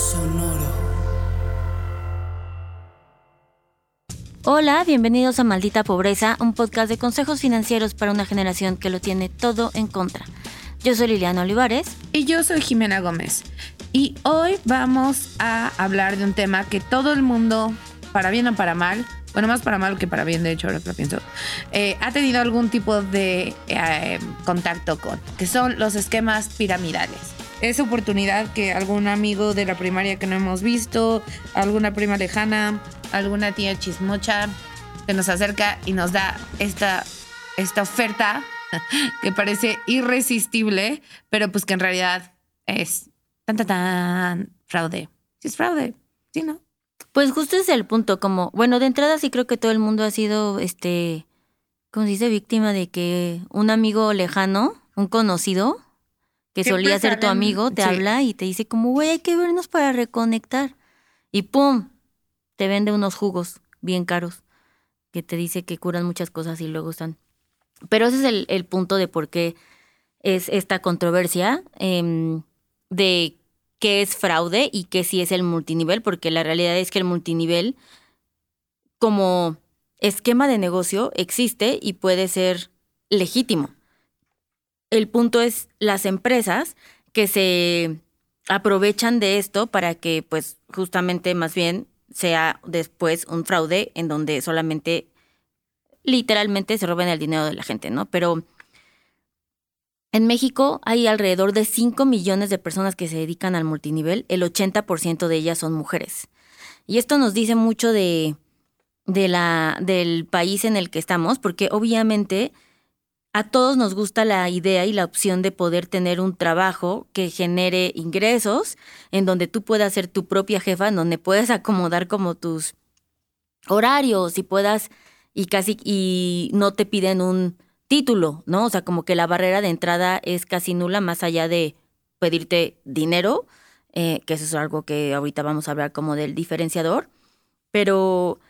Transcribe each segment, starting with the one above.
Sonoro. Hola, bienvenidos a Maldita Pobreza, un podcast de consejos financieros para una generación que lo tiene todo en contra. Yo soy Liliana Olivares. Y yo soy Jimena Gómez. Y hoy vamos a hablar de un tema que todo el mundo, para bien o para mal, bueno, más para mal que para bien, de hecho, ahora que lo pienso, eh, ha tenido algún tipo de eh, contacto con, que son los esquemas piramidales. Esa oportunidad que algún amigo de la primaria que no hemos visto, alguna prima lejana, alguna tía chismocha, se nos acerca y nos da esta, esta oferta que parece irresistible, pero pues que en realidad es tan, tan, tan fraude. Sí es fraude, sí, ¿no? Pues justo es el punto, como, bueno, de entrada sí creo que todo el mundo ha sido, este, como se dice, víctima de que un amigo lejano, un conocido, que solía ser tu amigo, te sí. habla y te dice como, güey, hay que vernos para reconectar. Y pum, te vende unos jugos bien caros, que te dice que curan muchas cosas y luego están. Pero ese es el, el punto de por qué es esta controversia em, de qué es fraude y qué sí es el multinivel, porque la realidad es que el multinivel como esquema de negocio existe y puede ser legítimo. El punto es las empresas que se aprovechan de esto para que pues justamente más bien sea después un fraude en donde solamente literalmente se roben el dinero de la gente, ¿no? Pero en México hay alrededor de 5 millones de personas que se dedican al multinivel, el 80% de ellas son mujeres. Y esto nos dice mucho de, de la, del país en el que estamos, porque obviamente a todos nos gusta la idea y la opción de poder tener un trabajo que genere ingresos, en donde tú puedas ser tu propia jefa, en donde puedas acomodar como tus horarios y puedas y casi y no te piden un título, ¿no? O sea, como que la barrera de entrada es casi nula más allá de pedirte dinero, eh, que eso es algo que ahorita vamos a hablar como del diferenciador, pero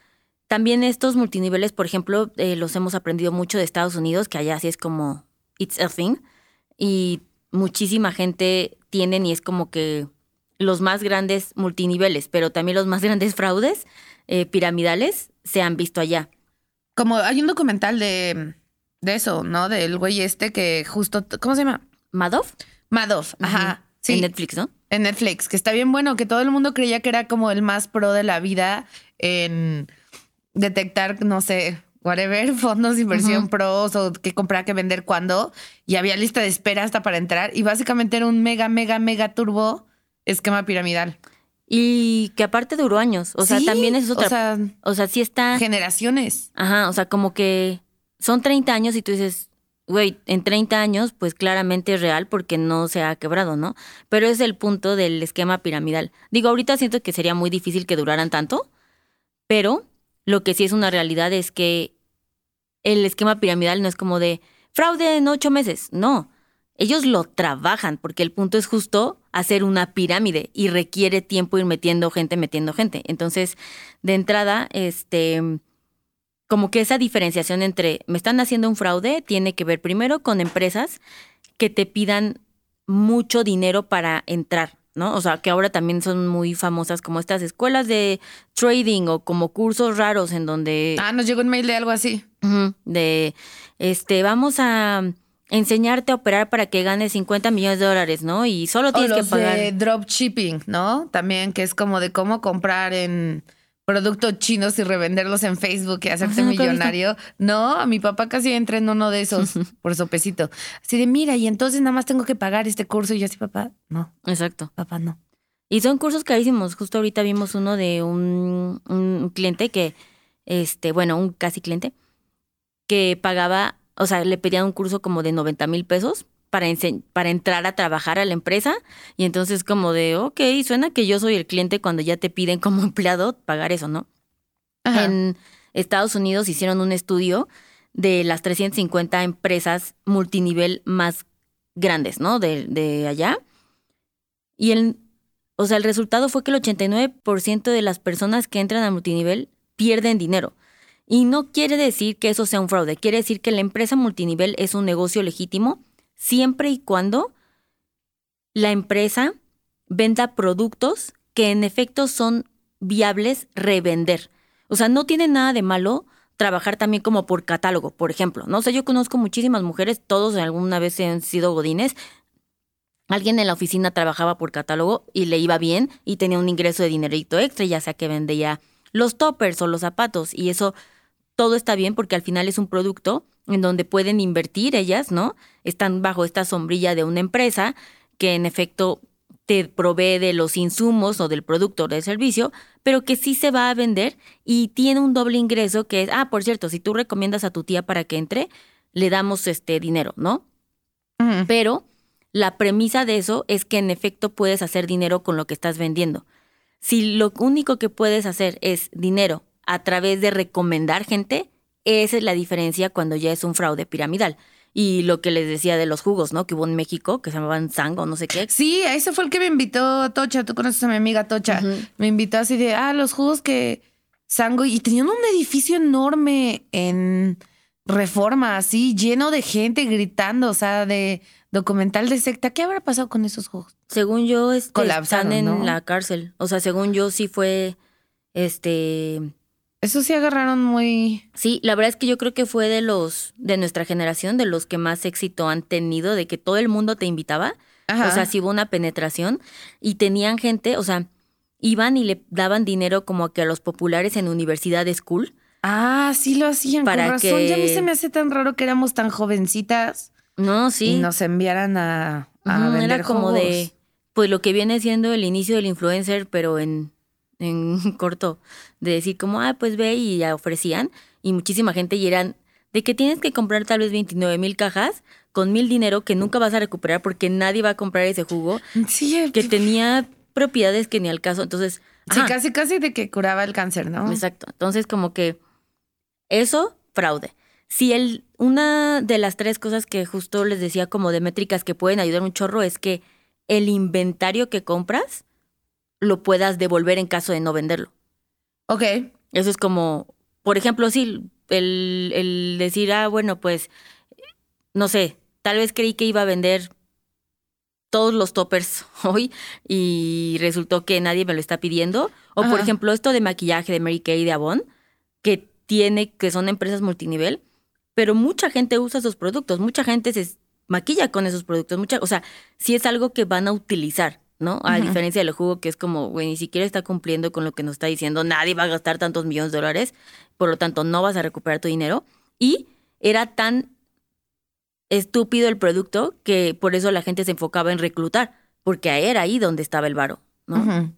también estos multiniveles, por ejemplo, eh, los hemos aprendido mucho de Estados Unidos, que allá sí es como it's a thing, y muchísima gente tienen y es como que los más grandes multiniveles, pero también los más grandes fraudes eh, piramidales se han visto allá. Como hay un documental de, de eso, ¿no? Del güey este que justo, ¿cómo se llama? Madoff, Madoff, ajá. Sí, en Netflix, ¿no? en Netflix, que está bien bueno, que todo el mundo creía que era como el más pro de la vida en detectar, no sé, whatever, fondos de inversión pros o qué comprar, qué vender, cuándo. Y había lista de espera hasta para entrar. Y básicamente era un mega, mega, mega turbo esquema piramidal. Y que aparte duró años. O sea, también es otra. O sea, O sea, sí está. generaciones. Ajá, o sea, como que son 30 años y tú dices, güey, en 30 años, pues claramente es real porque no se ha quebrado, ¿no? Pero es el punto del esquema piramidal. Digo, ahorita siento que sería muy difícil que duraran tanto, pero lo que sí es una realidad es que el esquema piramidal no es como de fraude en ocho meses, no. Ellos lo trabajan porque el punto es justo hacer una pirámide y requiere tiempo ir metiendo gente, metiendo gente. Entonces, de entrada, este, como que esa diferenciación entre me están haciendo un fraude tiene que ver primero con empresas que te pidan mucho dinero para entrar, ¿no? O sea, que ahora también son muy famosas como estas escuelas de trading o como cursos raros en donde Ah, nos llegó un mail de algo así. De este vamos a enseñarte a operar para que ganes 50 millones de dólares, ¿no? Y solo O tienes que pagar. de dropshipping, ¿no? También, que es como de cómo comprar en productos chinos y revenderlos en Facebook y hacerte Ajá, millonario. No, a mi papá casi entra en uno de esos por sopecito. Así de, mira, y entonces nada más tengo que pagar este curso. Y yo así, papá, no, Exacto. papá, no. Y son cursos carísimos. Justo ahorita vimos uno de un, un cliente que, este, bueno, un casi cliente, que pagaba, o sea, le pedían un curso como de 90 mil pesos para, para entrar a trabajar a la empresa. Y entonces como de, ok, suena que yo soy el cliente cuando ya te piden como empleado pagar eso, ¿no? Ajá. En Estados Unidos hicieron un estudio de las 350 empresas multinivel más grandes, ¿no? De, de allá. Y el, o sea, el resultado fue que el 89% de las personas que entran a multinivel pierden dinero. Y no quiere decir que eso sea un fraude, quiere decir que la empresa multinivel es un negocio legítimo siempre y cuando la empresa venda productos que en efecto son viables revender. O sea, no tiene nada de malo trabajar también como por catálogo, por ejemplo. No sé, yo conozco muchísimas mujeres, todos alguna vez han sido godines. Alguien en la oficina trabajaba por catálogo y le iba bien y tenía un ingreso de dinerito extra, ya sea que vendía los toppers o los zapatos y eso todo está bien porque al final es un producto en donde pueden invertir ellas, ¿no? Están bajo esta sombrilla de una empresa que en efecto te provee de los insumos o del producto o del servicio, pero que sí se va a vender y tiene un doble ingreso que es, ah, por cierto, si tú recomiendas a tu tía para que entre, le damos este dinero, ¿no? Pero la premisa de eso es que en efecto puedes hacer dinero con lo que estás vendiendo. Si lo único que puedes hacer es dinero a través de recomendar gente, esa es la diferencia cuando ya es un fraude piramidal. Y lo que les decía de los jugos, ¿no? Que hubo en México, que se llamaban Sango, no sé qué. Sí, ese fue el que me invitó Tocha. Tú conoces a mi amiga Tocha. Me invitó así de, ah, los jugos que Sango. Y tenían un edificio enorme en Reforma, así, lleno de gente gritando, o sea, de documental de secta. ¿Qué habrá pasado con esos jugos? Según yo, este, están en la cárcel. O sea, según yo, sí fue, este, eso sí agarraron muy. Sí, la verdad es que yo creo que fue de los de nuestra generación, de los que más éxito han tenido, de que todo el mundo te invitaba. O sea, sí hubo una penetración y tenían gente, o sea, iban y le daban dinero como que a los populares en universidad school. Ah, sí lo hacían. Para con razón. Ya a mí se me hace tan raro que éramos tan jovencitas. No, sí. Y nos enviaran a, a vender Era como de, pues lo que viene siendo el inicio del influencer, pero en en corto, de decir como, ah, pues ve y ya ofrecían, y muchísima gente y eran de que tienes que comprar tal vez 29 mil cajas con mil dinero que nunca vas a recuperar porque nadie va a comprar ese jugo, sí, que tenía propiedades que ni al caso, entonces... Sí, casi, casi de que curaba el cáncer, ¿no? Exacto, entonces como que eso, fraude. Si el, una de las tres cosas que justo les decía como de métricas que pueden ayudar un chorro es que el inventario que compras lo puedas devolver en caso de no venderlo. Ok. Eso es como, por ejemplo, sí, el, el decir, ah, bueno, pues, no sé, tal vez creí que iba a vender todos los toppers hoy y resultó que nadie me lo está pidiendo. O por ejemplo, esto de maquillaje de Mary Kay de Avon, que tiene, que son empresas multinivel, pero mucha gente usa esos productos, mucha gente se maquilla con esos productos, mucha, o sea, sí es algo que van a utilizar. ¿No? A diferencia del jugo que es como, güey, ni siquiera está cumpliendo con lo que nos está diciendo, nadie va a gastar tantos millones de dólares, por lo tanto no vas a recuperar tu dinero. Y era tan estúpido el producto que por eso la gente se enfocaba en reclutar, porque era ahí donde estaba el varo, ¿no?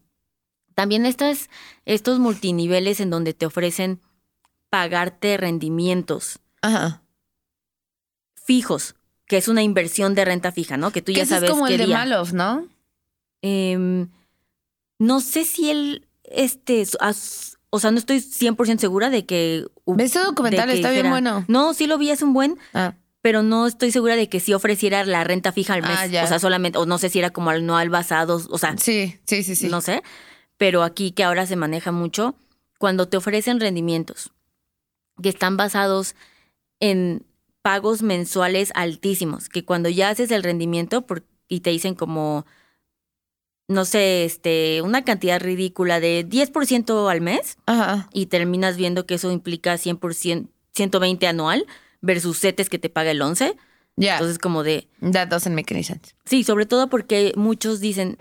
También estos, estos multiniveles en donde te ofrecen pagarte rendimientos fijos, que es una inversión de renta fija, ¿no? Que tú ya sabes es como el de Malof, ¿no? Em, no sé si él, este, o sea, no estoy 100% segura de que... Ese documental está bien bueno. No, sí lo vi hace un buen, ah. pero no estoy segura de que sí ofreciera la renta fija al ah, mes. o sea, solamente, o no sé si era como anual basado, o sea... Sí, sí, sí, sí. No sé, pero aquí que ahora se maneja mucho, cuando te ofrecen rendimientos que están basados en pagos mensuales altísimos, que cuando ya haces el rendimiento y te dicen como no sé, este, una cantidad ridícula de 10% al mes y terminas viendo que eso implica 100%, 120 anual versus CETES que te paga el 11. Ya. Entonces como de... That doesn't make any sense. Sí, sobre todo porque muchos dicen,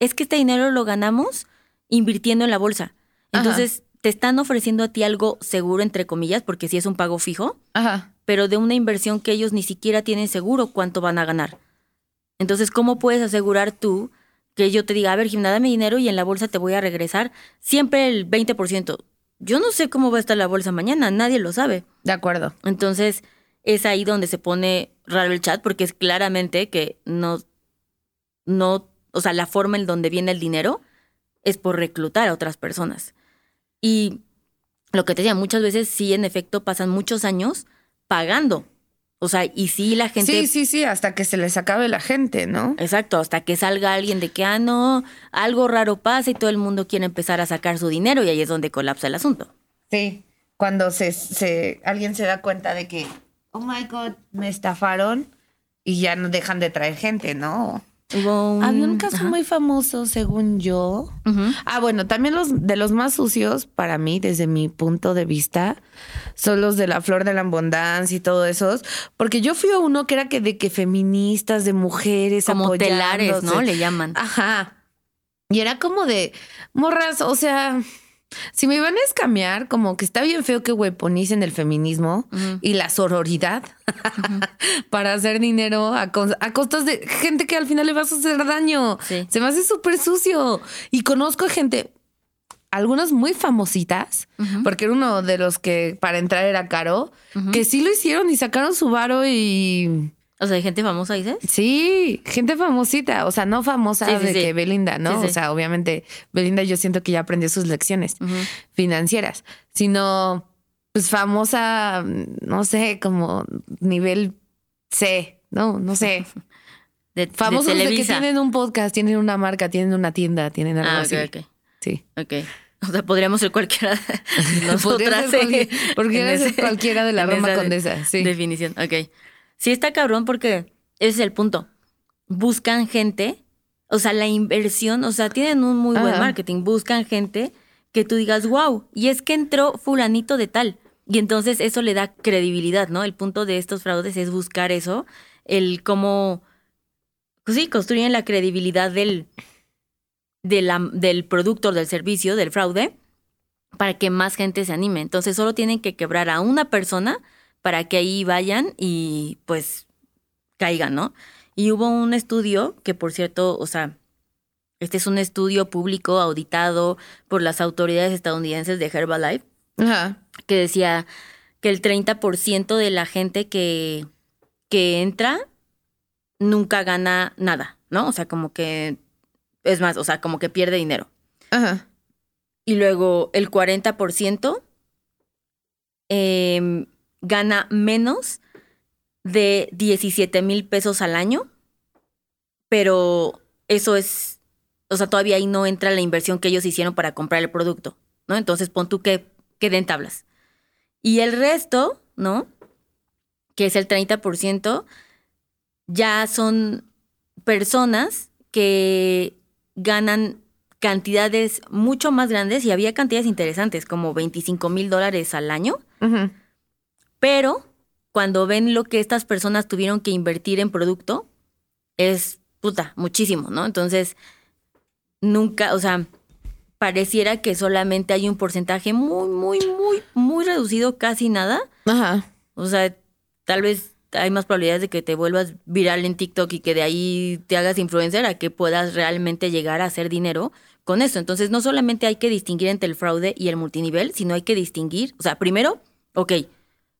es que este dinero lo ganamos invirtiendo en la bolsa. Entonces te están ofreciendo a ti algo seguro, entre comillas, porque sí es un pago fijo, Ajá. pero de una inversión que ellos ni siquiera tienen seguro cuánto van a ganar. Entonces, ¿cómo puedes asegurar tú que yo te diga, a ver, dame dinero y en la bolsa te voy a regresar siempre el 20%. Yo no sé cómo va a estar la bolsa mañana, nadie lo sabe. De acuerdo. Entonces, es ahí donde se pone raro el chat, porque es claramente que no, no, o sea, la forma en donde viene el dinero es por reclutar a otras personas. Y lo que te decía, muchas veces sí, en efecto, pasan muchos años pagando o sea, y sí la gente... Sí, sí, sí, hasta que se les acabe la gente, ¿no? Exacto, hasta que salga alguien de que, ah, no, algo raro pasa y todo el mundo quiere empezar a sacar su dinero y ahí es donde colapsa el asunto. Sí, cuando se, se alguien se da cuenta de que, oh my God, me estafaron y ya no dejan de traer gente, ¿no? Hubo un, Había un caso ajá. muy famoso, según yo. Ah, bueno, también los de los más sucios para mí, desde mi punto de vista, son los de la flor de la abundancia y todo esos. Porque yo fui a uno que era que de que feministas, de mujeres, como telares, ¿no? Le llaman. Ajá. Y era como de morras, o sea, si me iban a escamear, como que está bien feo que hueponicen el feminismo y la sororidad para hacer dinero a, cos- a costas de gente que al final le vas a hacer daño. Sí. Se me hace súper sucio. Y conozco gente, algunas muy famositas, porque era uno de los que para entrar era caro, que sí lo hicieron y sacaron su varo y O sea, hay gente famosa, dices. Sí, gente famosita, o sea, no famosa Sí, sí, de sí. que Belinda, ¿no? O sea, obviamente Belinda yo siento que ya aprendió sus lecciones financieras, sino pues famosa, no sé, como nivel C, no, no sé. De, Famosos de, que tienen un podcast, tienen una marca, tienen una tienda, tienen algo Ah, así. ok, ok. Sí. Ok. O sea, podríamos ser cualquiera de Podría nosotras. ser cualquier- en- podría en ser cualquiera de la Roma esa Condesa, sí. Definición, ok. Sí está cabrón porque ese es el punto. Buscan gente, o sea, la inversión, o sea, tienen un muy buen marketing. Buscan gente que tú digas, wow, y es que entró fulanito de tal. Y entonces eso le da credibilidad, ¿no? El punto de estos fraudes es buscar eso, el cómo, pues sí, construyen la credibilidad del, de la- del producto, del servicio, del fraude, para que más gente se anime. Entonces solo tienen que quebrar a una persona para que ahí vayan y pues caigan, ¿no? Y hubo un estudio que, por cierto, o sea, este es un estudio público auditado por las autoridades estadounidenses de Herbalife, Ajá. que decía que el 30% de la gente que, que entra nunca gana nada, ¿no? O sea, como que, es más, o sea, como que pierde dinero. Ajá. Y luego el 40% em, gana menos de 17 mil pesos al año, pero eso es, o sea, todavía ahí no entra la inversión que ellos hicieron para comprar el producto, ¿no? Entonces pon tú que queden tablas. Y el resto, ¿no? Que es el 30%, ya son personas que ganan cantidades mucho más grandes y había cantidades interesantes, como 25 mil dólares al año. Pero cuando ven lo que estas personas tuvieron que invertir en producto, es puta, muchísimo, ¿no? Entonces, nunca, o sea, pareciera que solamente hay un porcentaje muy, muy, muy, muy reducido, casi nada. Ajá. O sea, tal vez hay más probabilidades de que te vuelvas viral en TikTok y que de ahí te hagas influencer a que puedas realmente llegar a hacer dinero con eso. Entonces, no solamente hay que distinguir entre el fraude y el multinivel, sino hay que distinguir, o sea, primero, ok,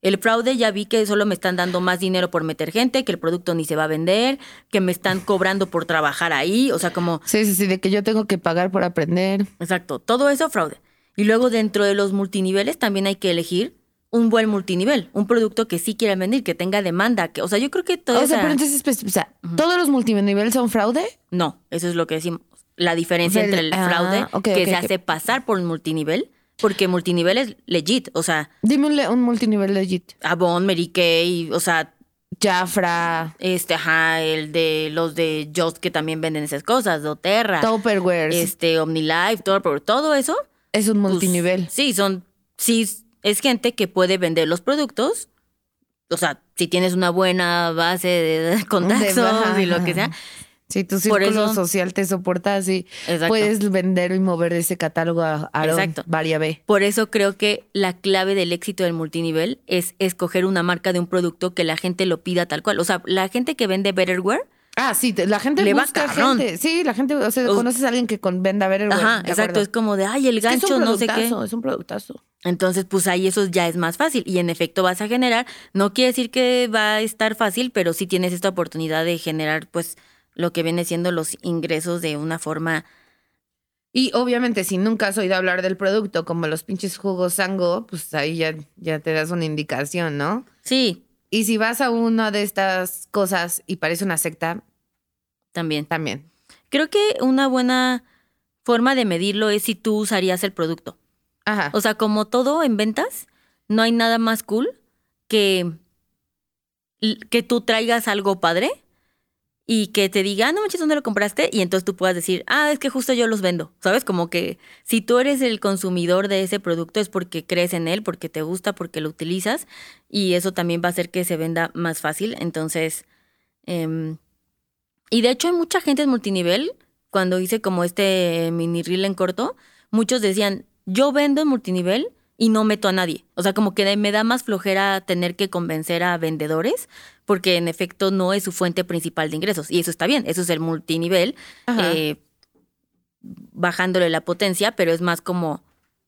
el fraude ya vi que solo me están dando más dinero por meter gente, que el producto ni se va a vender, que me están cobrando por trabajar ahí, o sea, como Sí, sí, sí, de que yo tengo que pagar por aprender. Exacto, todo eso fraude. Y luego dentro de los multiniveles también hay que elegir un buen multinivel, un producto que sí quiera vender, que tenga demanda, que, o sea, yo creo que todo O sea, esa- pero entonces, pues, o sea, ¿todos los multiniveles son fraude? No, eso es lo que decimos. La diferencia entre el ah, fraude ok, que se hace pasar por un multinivel, porque multinivel es legit, o sea, Dime un, multinivel legit. Avon, Mary Kay, o sea, Jafra, este, ajá, el de los de Just que también venden esas cosas, doTERRA, Tupperware. este, OmniLife, todo, pero todo eso es un pues, multinivel. sí, son, sí, es gente que puede vender los productos. O sea, si tienes una buena base de contactos y lo que sea. ajá. Si tu Por círculo eso- social te soporta así, Exacto. puedes vender y mover ese catálogo a Aaron, Exacto. Varia B. Por eso creo que la clave del éxito del multinivel es escoger una marca de un producto que la gente lo pida tal cual. O sea, la gente que vende Betterware, Ah, sí, la gente Le va busca cabrón. gente. Sí, la gente, o sea, O- conoces a alguien que con, venda Betterware. ajá, de exacto, es como de, ay, el Es que es gancho, un no sé qué. Es un productazo. Entonces, pues ahí eso ya es más fácil y en efecto vas a generar, no quiere decir que va a estar fácil, pero sí tienes esta oportunidad de generar pues lo que viene siendo los ingresos de una forma Y obviamente, si nunca has oído hablar del producto, como los pinches jugos sango, pues ahí ya, ya te das una indicación, ¿no? Sí, Y si vas a una de estas cosas y parece una secta, también. también. Creo que una buena forma de medirlo es si tú usarías el producto. Ajá. O sea, como todo en ventas, no hay nada más cool que, que tú traigas algo padre y que te diga, ah, no manches, ¿dónde lo compraste? Y entonces tú puedas decir, ah, es que justo yo los vendo, ¿sabes? Como que si tú eres el consumidor de ese producto es porque crees en él, porque te gusta, porque lo utilizas y eso también va a hacer que se venda más fácil. Entonces, em, y de hecho hay mucha gente en multinivel, cuando hice como este mini reel en corto, muchos decían, yo vendo en multinivel y no meto a nadie. O sea, como que me da más flojera tener que convencer a vendedores, porque en efecto no es su fuente principal de ingresos. Y eso está bien, eso es el multinivel, eh, bajándole la potencia, pero es más como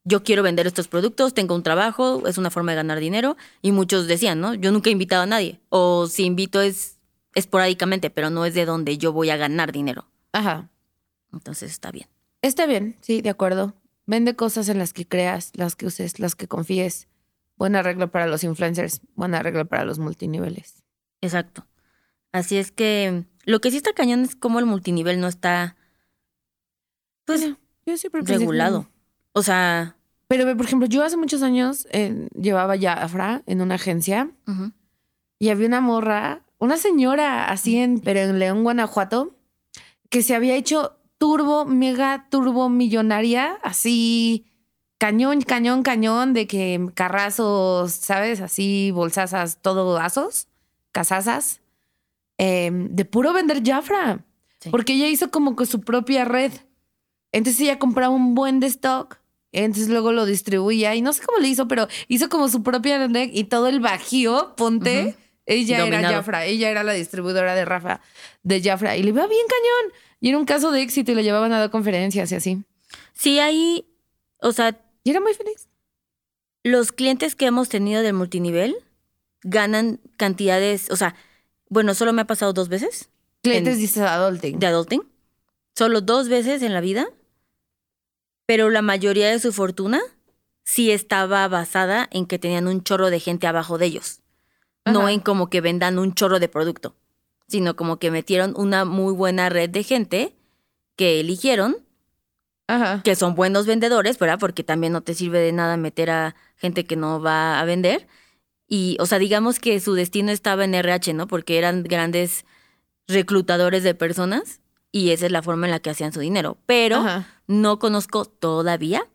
yo quiero vender estos productos, tengo un trabajo, es una forma de ganar dinero. Y muchos decían, ¿no? Yo nunca he invitado a nadie. O si invito es esporádicamente, pero no es de donde yo voy a ganar dinero. Ajá. Entonces está bien. Está bien, sí, de acuerdo. Vende cosas en las que creas, las que uses, las que confíes. Buena regla para los influencers, buena regla para los multiniveles. Exacto. Así es que lo que sí está cañón es cómo el multinivel no está pues yo siempre regulado. O sea, pero por ejemplo, yo hace muchos años eh, llevaba ya Afra en una agencia y había una morra, una señora así en, pero en León, Guanajuato, que se había hecho turbo, mega turbo millonaria, así cañón, cañón, cañón, de que carrazos, ¿sabes? Así bolsazas, todo asos, casazas, em, de puro vender Jafra. Porque ella hizo como que su propia red. Entonces ella compraba un buen de stock. Entonces luego lo distribuía y no sé cómo le hizo, pero hizo como su propia red y todo el bajío, ponte, ella era Jafra, ella era la distribuidora de Rafa, de Jafra y le iba bien cañón. Y era un caso de éxito y lo llevaban a dar conferencias y así. Sí, ahí, o sea... Y era muy feliz. Los clientes que hemos tenido del multinivel ganan cantidades, o sea, bueno, solo me ha pasado dos veces. Clientes dices adulting. De adulting. Solo dos veces en la vida. Pero la mayoría de su fortuna sí estaba basada en que tenían un chorro de gente abajo de ellos. No en como que vendan un chorro de producto sino como que metieron una muy buena red de gente que eligieron, que son buenos vendedores, ¿verdad? Porque también no te sirve de nada meter a gente que no va a vender. Y, o sea, digamos que su destino estaba en RH, ¿no? Porque eran grandes reclutadores de personas y esa es la forma en la que hacían su dinero. Pero no conozco todavía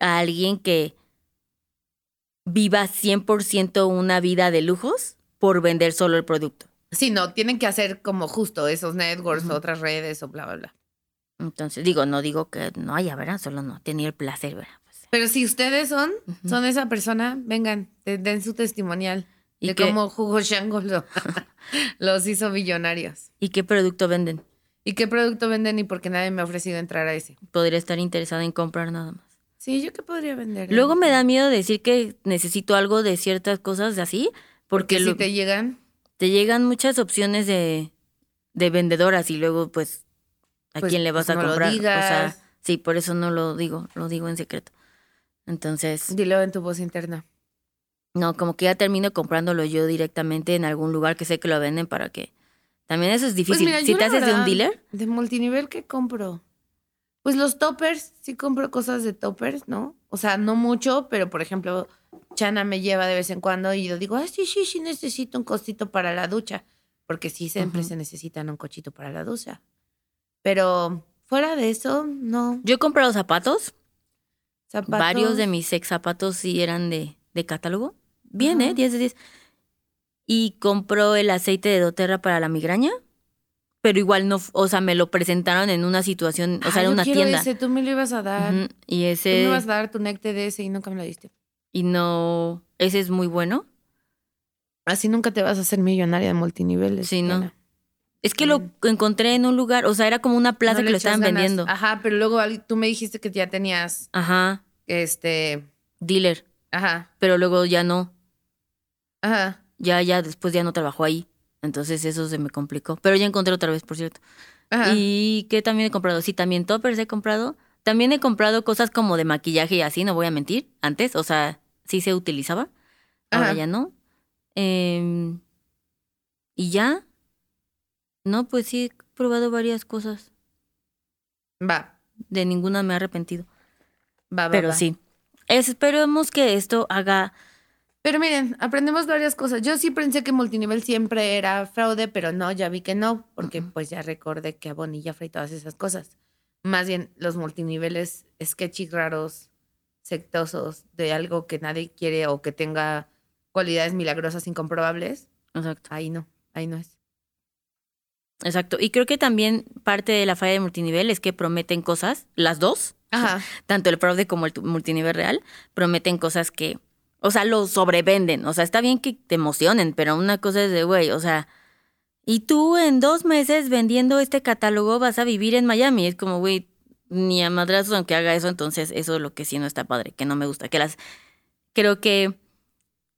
a alguien que viva 100% una vida de lujos por vender solo el producto. Sí, no, tienen que hacer como justo esos networks, otras redes o bla, bla, bla. Entonces, digo, no digo que no haya, ¿verdad? Solo no, tenía el placer, ¿verdad? Pues, Pero si ustedes son, son esa persona, vengan, den su testimonial de cómo Hugo Shango los hizo millonarios. ¿Y qué producto venden? ¿Y qué producto venden y por qué nadie me ha ofrecido entrar a ese? Podría estar interesada en comprar nada más. Sí, yo qué podría vender. Luego me da miedo decir que necesito algo de ciertas cosas así, porque, si te llegan te llegan muchas opciones de, de vendedoras y luego pues a pues, quién le vas pues, a comprar. o sea, sí, por eso no lo digo, lo digo en secreto. Entonces. Dilo en tu voz interna. No, como que ya termino comprándolo yo directamente en algún lugar que sé que lo venden para que. También eso es pues difícil. si te haces de un dealer. De multinivel, ¿qué compro? Pues los toppers, sí compro cosas de toppers, ¿no? O sea, no mucho, pero por ejemplo, Chana me lleva de vez en cuando y yo digo, ah, sí, sí, sí, necesito un cosito para la ducha. Porque sí, siempre se necesitan un cochito para la ducha. Pero fuera de eso, no. Yo he comprado zapatos. ¿Zapatos? Varios de mis ex zapatos sí eran de, de catálogo. Bien, ¿eh? 10 de 10. Y compró el aceite de doTERRA para la migraña. Pero igual no, o sea, me lo presentaron en una situación, o sea, en una tienda. Ese, tú me lo ibas a dar. Y ese. Tú me ibas a dar tu necte de ese y nunca me lo diste y no, ese es muy bueno. Así nunca te vas a hacer millonaria de multiniveles. Sí, no. Es que lo encontré en un lugar, o sea, era como una plaza que lo estaban vendiendo. Ajá, pero luego tú me dijiste que ya tenías. Ajá. Este. Dealer. Ajá. Pero luego ya no. Ajá. Ya, ya después ya no trabajó ahí. Entonces eso se me complicó. Pero ya encontré otra vez, por cierto. Ajá. ¿Y qué también he comprado? Sí, también toppers he comprado. También he comprado cosas como de maquillaje y así, no voy a mentir, antes. O sea, sí se utilizaba, ahora ya no. Em, y ya, no, pues sí, he probado varias cosas. Va. De ninguna me he arrepentido. Va, va Pero sí. Esperemos que esto haga Pero miren, aprendemos varias cosas. Yo sí pensé que multinivel siempre era fraude, pero no, ya vi que no, porque pues ya recordé que a Bonilla y todas esas cosas. Más bien los multiniveles sketchy raros, sectosos, de algo que nadie quiere o que tenga cualidades milagrosas incomprobables. Exacto. Ahí no, ahí no es. Exacto. Y creo que también parte de la falla de multinivel es que prometen cosas, las dos, Ajá. tanto el fraude como el multinivel real, prometen cosas que, o sea, lo sobrevenden. O sea, está bien que te emocionen, pero una cosa es de, güey, o sea, y tú en dos meses vendiendo este catálogo vas a vivir en Miami. Es como, güey, ni a madrazos aunque haga eso, entonces eso es lo que sí no está padre, que no me gusta. Que las, creo que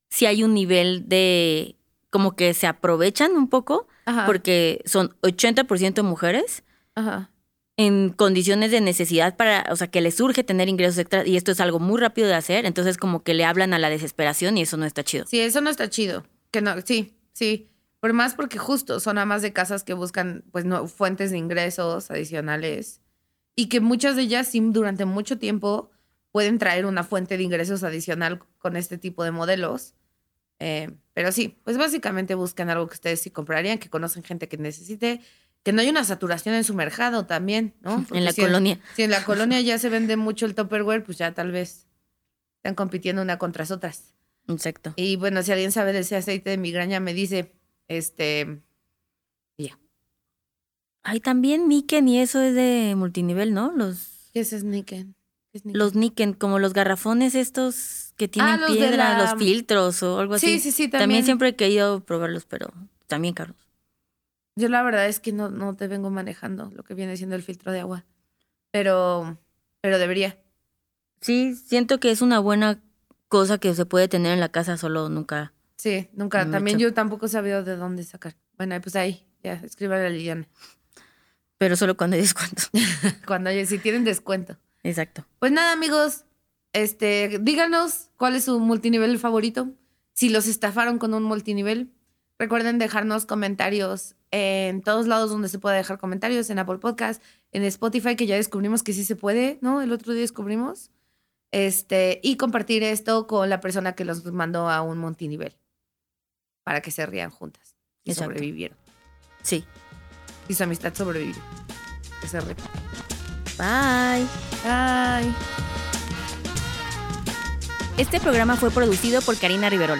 sí hay un nivel de, como que se aprovechan un poco, Ajá. porque son 80% mujeres Ajá. En condiciones de necesidad para, o sea, que les surge tener ingresos extras y esto es algo muy rápido de hacer, entonces como que le hablan a la desesperación y eso no está chido. Sí, eso no está chido. Que no, sí, sí. Por más porque justo son amas de casas que buscan pues no, fuentes de ingresos adicionales y que muchas de ellas sí durante mucho tiempo pueden traer una fuente de ingresos adicional con este tipo de modelos. Eh, pero sí, pues básicamente buscan algo que ustedes sí comprarían, que conocen gente que necesite, que no hay una saturación en su mercado también, ¿no? Porque En la si colonia. si en la colonia ya se vende mucho el Tupperware, pues ya tal vez están compitiendo una contra las otras. Exacto. Y bueno, si alguien sabe de ese aceite de migraña, me dice, este, ya. Ay, también Niken y eso es de multinivel, ¿no? Los, ¿Qué es es Niken? los Niken, como los garrafones estos que tienen Ah, los piedra, la- los filtros o algo así. Sí, sí, sí, También también. siempre he querido probarlos, pero también caros. Yo la verdad es que no, no te vengo manejando lo que viene siendo el filtro de agua. Pero, pero debería. Sí, siento que es una buena cosa que se puede tener en la casa, solo nunca. Sí, nunca. También yo tampoco he sabido de dónde sacar. Bueno, pues ahí, ya, escríbale a Liliana. Pero solo cuando hay descuentos. Cuando si tienen descuento. Exacto. Pues nada, amigos, este, díganos cuál es su multinivel favorito. Si los estafaron con un multinivel, recuerden dejarnos comentarios en todos lados donde se pueda dejar comentarios, en Apple Podcast, en Spotify, que ya descubrimos que sí se puede, ¿no? El otro día descubrimos. Este, y compartir esto con la persona que los mandó a un multinivel para que se rían juntas y Exacto. sobrevivieron. Sí. Y su amistad sobrevivió. Que se rían. Bye. Bye. Este programa fue producido por Karina Riverol.